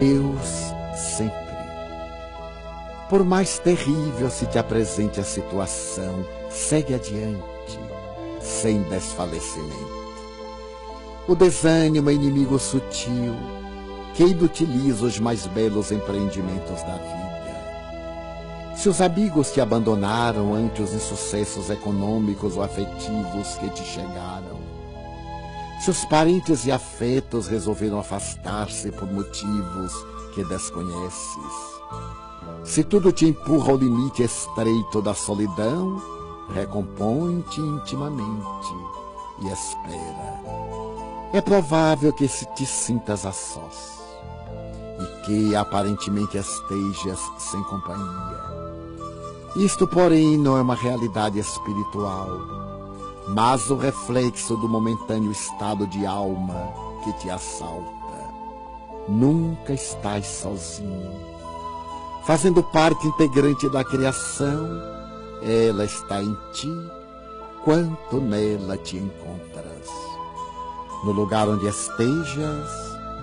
Deus sempre. Por mais terrível se te apresente a situação, segue adiante, sem desfalecimento. O desânimo é inimigo sutil, que inutiliza os mais belos empreendimentos da vida. Se os amigos te abandonaram ante os insucessos econômicos ou afetivos que te chegaram, se os parentes e afetos resolveram afastar-se por motivos que desconheces, se tudo te empurra ao limite estreito da solidão, recompõe-te intimamente e espera. É provável que se te sintas a sós e que aparentemente estejas sem companhia. Isto, porém, não é uma realidade espiritual, mas o reflexo do momentâneo estado de alma que te assalta. Nunca estás sozinho. Fazendo parte integrante da criação, ela está em ti, quanto nela te encontras. No lugar onde estejas,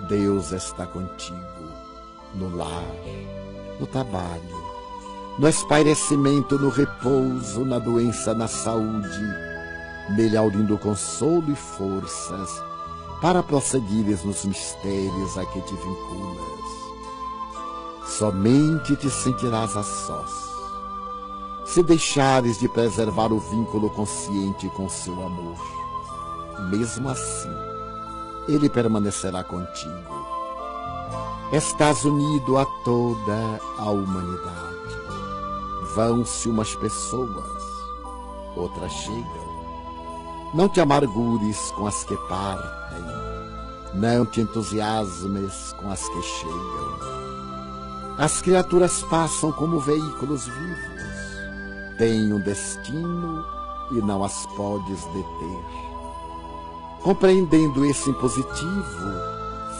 Deus está contigo. No lar, no trabalho, no espairecimento, no repouso, na doença, na saúde, nele aulindo consolo e forças para prosseguires nos mistérios a que te vinculas. Somente te sentirás a sós, se deixares de preservar o vínculo consciente com seu amor. Mesmo assim, ele permanecerá contigo. Estás unido a toda a humanidade. Vão-se umas pessoas, outras chegam. Não te amargures com as que partem, não te entusiasmes com as que chegam. As criaturas passam como veículos vivos, têm um destino e não as podes deter. Compreendendo esse impositivo,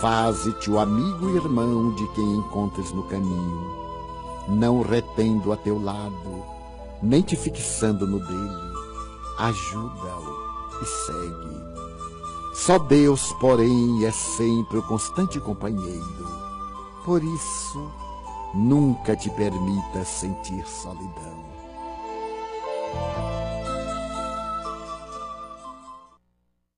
faze-te o amigo e irmão de quem encontres no caminho não retendo a teu lado, nem te fixando no dele. Ajuda-o e segue. Só Deus, porém, é sempre o constante companheiro. Por isso, nunca te permita sentir solidão.